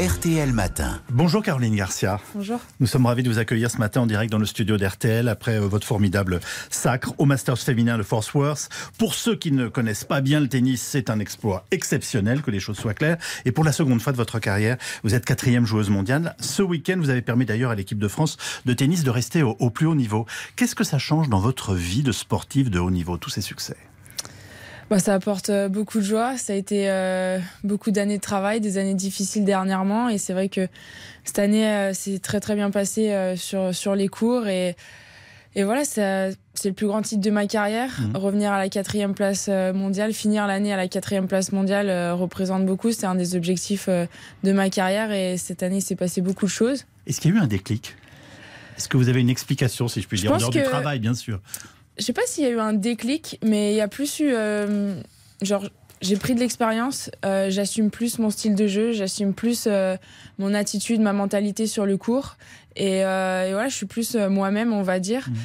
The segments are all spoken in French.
RTL Matin. Bonjour Caroline Garcia. Bonjour. Nous sommes ravis de vous accueillir ce matin en direct dans le studio d'RTL après euh, votre formidable sacre au Masters féminin de Fort Worth. Pour ceux qui ne connaissent pas bien le tennis, c'est un exploit exceptionnel, que les choses soient claires. Et pour la seconde fois de votre carrière, vous êtes quatrième joueuse mondiale. Ce week-end, vous avez permis d'ailleurs à l'équipe de France de tennis de rester au, au plus haut niveau. Qu'est-ce que ça change dans votre vie de sportive de haut niveau, tous ces succès? Bah, ça apporte euh, beaucoup de joie. Ça a été euh, beaucoup d'années de travail, des années difficiles dernièrement. Et c'est vrai que cette année, euh, c'est très très bien passé euh, sur, sur les cours. Et, et voilà, c'est le plus grand titre de ma carrière. Mhm. Revenir à la quatrième place mondiale, finir l'année à la quatrième place mondiale représente beaucoup. C'est un des objectifs de ma carrière. Et cette année, il s'est passé beaucoup de choses. Est-ce qu'il y a eu un déclic? Est-ce que vous avez une explication, si je puis Je dire, en dehors du travail, bien sûr? Je sais pas s'il y a eu un déclic, mais il y a plus eu. euh, genre, j'ai pris de l'expérience, euh, j'assume plus mon style de jeu, j'assume plus euh, mon attitude, ma mentalité sur le cours. Et, et voilà, je suis plus moi-même, on va dire. Mhm.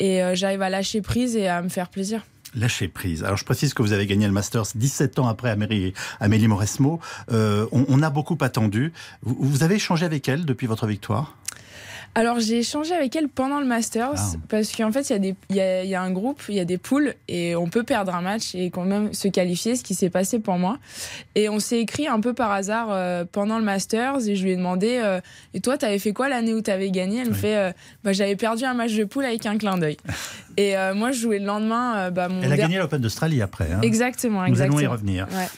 Et j'arrive à lâcher prise et à me faire plaisir. Lâcher prise. Alors je précise que vous avez gagné le Masters 17 ans après Amélie, Amélie Mauresmo. On, on a beaucoup attendu. Vous, vous avez échangé avec elle depuis votre victoire? Alors j'ai échangé avec elle pendant le Masters Ah. parce qu'en fait il y, a des- il y, a, il y a un groupe, il y a des poules et on peut perdre un match et quand même se qualifier, ce qui s'est passé pour moi. Et on s'est écrit un peu par hasard euh, pendant le Masters et je lui ai demandé euh, et toi t'avais fait quoi l'année où t'avais gagné? Elle me fait euh, bah, j'avais perdu un match de poule avec un clin d'œil. et moi je jouais le lendemain bah, mon Elle a der- gagné l'Open d'Australie après. hein. Exactement, Nous exactement. allons y revenir. Ouais.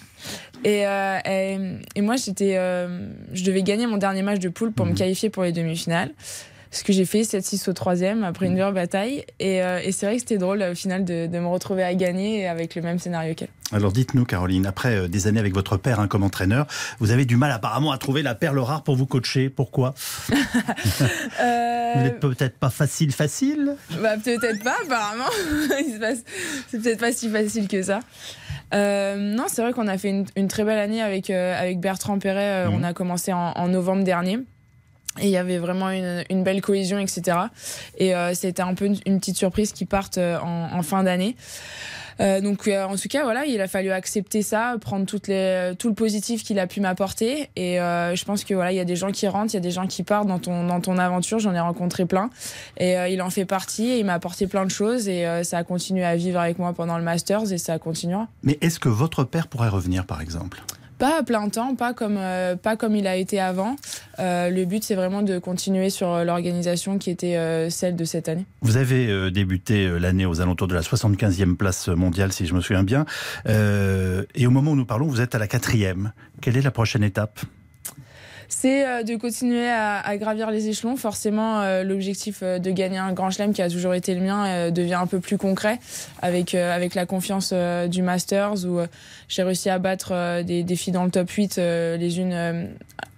Et, euh, et, et moi, j'étais, euh, je devais gagner mon dernier match de poule pour Mhm. me qualifier pour les demi-finales. Ce que j'ai fait, 7-6 au troisième, après une dure bataille. Et, euh, et c'est vrai que c'était drôle, au final, de, de me retrouver à gagner avec le même scénario qu'elle. Alors dites-nous, Caroline, après euh, des années avec votre père hein, comme entraîneur, vous avez du mal apparemment à trouver la perle rare pour vous coacher. Pourquoi? Vous Euh, n'êtes peut-être pas facile, facile? Bah, peut-être pas, apparemment. C'est peut-être pas si facile que ça. Euh, non, c'est vrai qu'on a fait une, une très belle année avec, euh, avec Bertrand Perret. Euh, Mhm. On a commencé en, en novembre dernier. Et il y avait vraiment une, belle cohésion, etc. Et euh, c'était un peu une, petite surprise qui partent euh, en, fin d'année. Euh, donc en tout cas voilà il a fallu accepter ça prendre tout le positif qu'il a pu m'apporter. Et je pense que voilà il y a des gens qui rentrent il y a des gens qui partent dans ton dans ton aventure. J'en ai rencontré plein. Et il en fait partie et il m'a apporté plein de choses. Et ça a continué à vivre avec moi pendant le masters et ça continuera. Mais est-ce que votre père pourrait revenir, par exemple? Pas à plein temps, pas comme, euh, pas il a été avant. Euh, le but, c'est vraiment de continuer sur euh, l'organisation qui était celle de cette année. Vous avez débuté l'année aux alentours de la 75e place mondiale, si je me souviens bien. Et au moment où nous parlons, vous êtes à la quatrième. Quelle est la prochaine étape? C'est euh, de continuer à, à gravir les échelons. Forcément, euh, l'objectif euh, de gagner un grand chelem qui a toujours été le mien devient un peu plus concret avec, avec la confiance du Masters où j'ai réussi à battre des, des filles dans le top 8 euh, les unes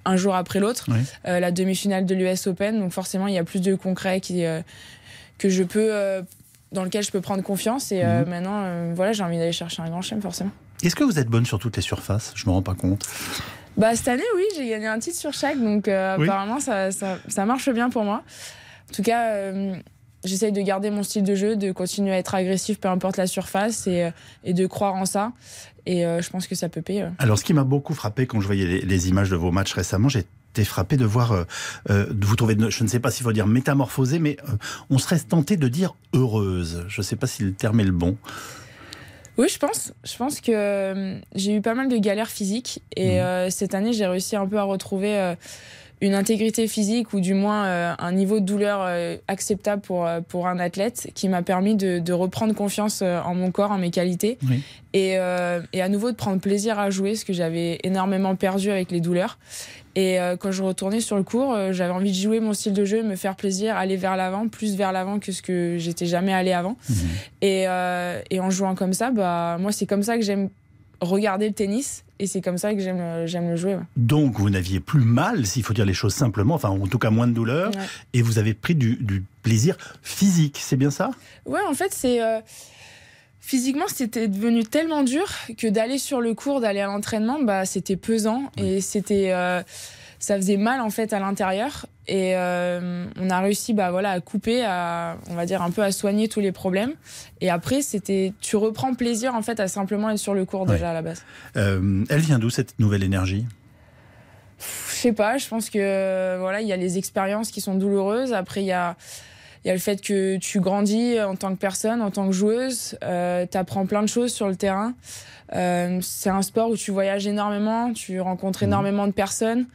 un jour après l'autre. Oui. La demi-finale de l'US Open. Donc forcément, il y a plus de concret qui, que je peux... dans lequel je peux prendre confiance et Mhm. maintenant voilà j'ai envie d'aller chercher un grand chelem forcément. Est-ce que vous êtes bonne sur toutes les surfaces? Je me rends pas compte. Bah, cette année, oui, j'ai gagné un titre sur chaque, donc euh, Oui. apparemment, ça, ça, ça marche bien pour moi. En tout cas, euh, j'essaye de garder mon style de jeu, de continuer à être agressif, peu importe la surface, et, euh, et de croire en ça. Et euh, je pense que ça peut payer. Alors, ce qui m'a beaucoup frappé quand je voyais les, les images de vos matchs récemment, j'étais frappé de voir, euh, euh, de vous trouver, je ne sais pas s'il faut dire métamorphosée, mais euh, on serait tenté de dire heureuse. Je ne sais pas si le terme est le bon. Oui, je pense. Je pense que euh, j'ai eu pas mal de galères physiques, et Mhm. euh, cette année, j'ai réussi un peu à retrouver. Une intégrité physique ou du moins euh, un niveau de douleur euh, acceptable pour, euh, pour un athlète qui m'a permis de, de reprendre confiance en mon corps, en mes qualités Oui. et, euh, et à nouveau de prendre plaisir à jouer, ce que j'avais énormément perdu avec les douleurs. Et euh, quand je retournais sur le cours, j'avais envie de jouer mon style de jeu, me faire plaisir, aller vers l'avant, plus vers l'avant que ce que j'étais jamais allé avant. Mhm. Et, euh, et en jouant comme ça, bah, moi, c'est comme ça que j'aime regarder le tennis et c'est comme ça que j'aime j'aime le jouer. ouais. Donc, vous n'aviez plus mal, s'il faut dire les choses simplement, enfin, en tout cas moins de douleur, Ouais. et vous avez pris du, du plaisir physique, c'est bien ça? Ouais, en fait, c'est. euh, Physiquement, c'était devenu tellement dur que d'aller sur le cours, d'aller à l'entraînement, bah, c'était pesant et c'était. euh, ça faisait mal en fait à l'intérieur. Et euh, on a réussi bah voilà à couper à on va dire un peu à soigner tous les problèmes. Et après c'était tu reprends plaisir en fait à simplement être sur le cours déjà à la base. Euh, elle vient d'où cette nouvelle énergie? Je sais pas je pense que voilà il y a les expériences qui sont douloureuses. Après il y a il y a le fait que tu grandis en tant que personne, en tant que joueuse, euh, tu apprends plein de choses sur le terrain. Euh, c'est un sport où tu voyages énormément, tu rencontres mmh. énormément de personnes.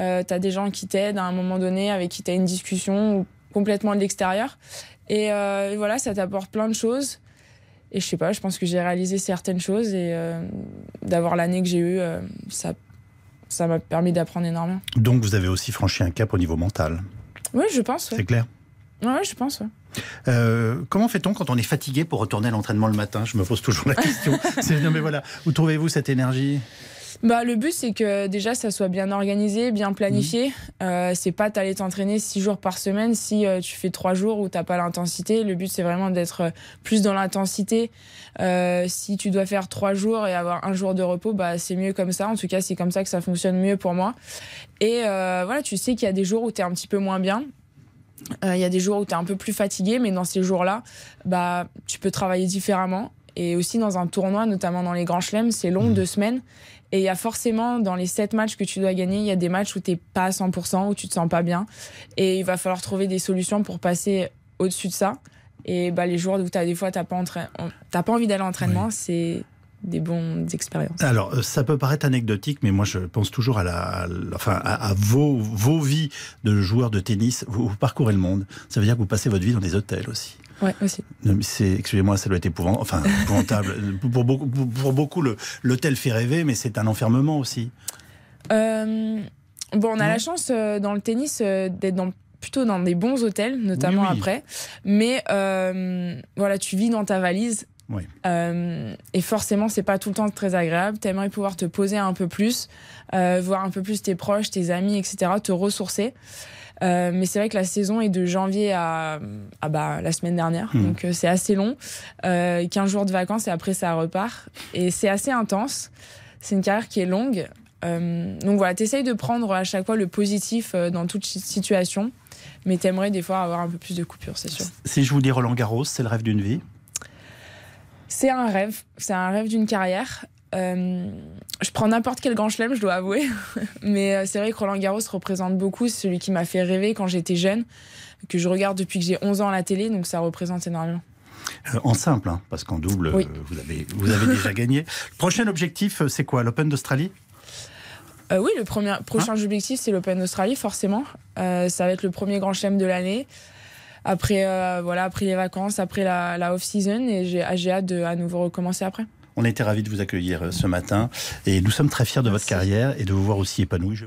Euh, tu as des gens qui t'aident à un moment donné, avec qui tu as une discussion ou complètement de l'extérieur. Et, euh, et, voilà, ça t'apporte plein de choses. Et je sais pas, je pense que j'ai réalisé certaines choses et euh, d'avoir l'année que j'ai eue, ça ça m'a permis d'apprendre énormément. Donc vous avez aussi franchi un cap au niveau mental. Oui, je pense. Ouais. C'est clair. Ouais, je pense. Ouais. Euh, comment fait-on quand on est fatigué pour retourner à l'entraînement le matin? Je me pose toujours la question. non mais voilà, où trouvez-vous cette énergie? Bah, le but, c'est que déjà, ça soit bien organisé, bien planifié. Mmh. Euh, c'est pas t'aller t'entraîner six jours par semaine si euh, tu fais trois jours où t'as pas l'intensité. Le but, c'est vraiment d'être plus dans l'intensité. Euh, si tu dois faire trois jours et avoir un jour de repos, bah, c'est mieux comme ça. En tout cas, c'est comme ça que ça fonctionne mieux pour moi. Et euh, voilà, tu sais qu'il y a des jours où t'es un petit peu moins bien. Il euh, y a des jours où tu es un peu plus fatigué, mais dans ces jours-là, bah, tu peux travailler différemment. Et aussi dans un tournoi, notamment dans les grands chelems, c'est long, mmh. deux semaines. Et il y a forcément, dans les sept matchs que tu dois gagner, il y a des matchs où tu pas à 100%, où tu te sens pas bien. Et il va falloir trouver des solutions pour passer au-dessus de ça. Et bah, les jours où as, des fois, tu n'as pas, entra... pas envie d'aller à l'entraînement, oui. c'est des bonnes expériences. Alors, euh, ça peut paraître anecdotique, mais moi, je pense toujours à, la, à, enfin, à, à vos, vos vies de joueurs de tennis. Vous, vous, parcourez le monde. Ça veut dire que vous passez votre vie dans des hôtels aussi. Ouais, aussi. Excusez-moi, ça doit être épouvant, enfin, épouvantable. pour beaucoup, pour beaucoup l'hôtel fait rêver, mais c'est un enfermement aussi. Euh, bon, on a non la chance euh, dans le tennis euh, d'être dans plutôt dans des bons hôtels, notamment oui, oui. après. Mais euh, voilà, tu vis dans ta valise. Oui. Euh, et forcément, c'est pas tout le temps très agréable. T'aimerais pouvoir te poser un peu plus, euh, voir un peu plus tes proches, tes amis, etc., te ressourcer. Euh, mais c'est vrai que la saison est de janvier à, à bah, la semaine dernière, mmh. donc c'est assez long. Euh, 15 jours de vacances et après ça repart. Et c'est assez intense. C'est une carrière qui est longue. Donc voilà, t'essayes de prendre à chaque fois le positif dans toute situation, mais t'aimerais des fois avoir un peu plus de coupure, c'est sûr. Si je vous dis Roland Garros, c'est le rêve d'une vie c'est un rêve, c'est un rêve d'une carrière. Euh, je prends n'importe quel grand chelem, je dois avouer. Mais euh, c'est vrai que Roland Garros représente beaucoup. Celui qui m'a fait rêver quand j'étais jeune, que je regarde depuis que j'ai 11 ans à la télé, donc ça représente énormément. Euh, en simple, hein, parce qu'en double, oui. euh, vous, avez, vous avez déjà gagné. Le prochain objectif, c'est quoi? L'Open d'Australie? Euh, oui, le premier, prochain hein? objectif, c'est l'Open d'Australie, forcément. ça va être le premier grand chelem de l'année après euh, voilà après les vacances, après la, la off-season et j'ai hâte de à nouveau recommencer après. On a été ravis de vous accueillir ce matin et nous sommes très fiers de Merci. votre carrière et de vous voir aussi épanoui.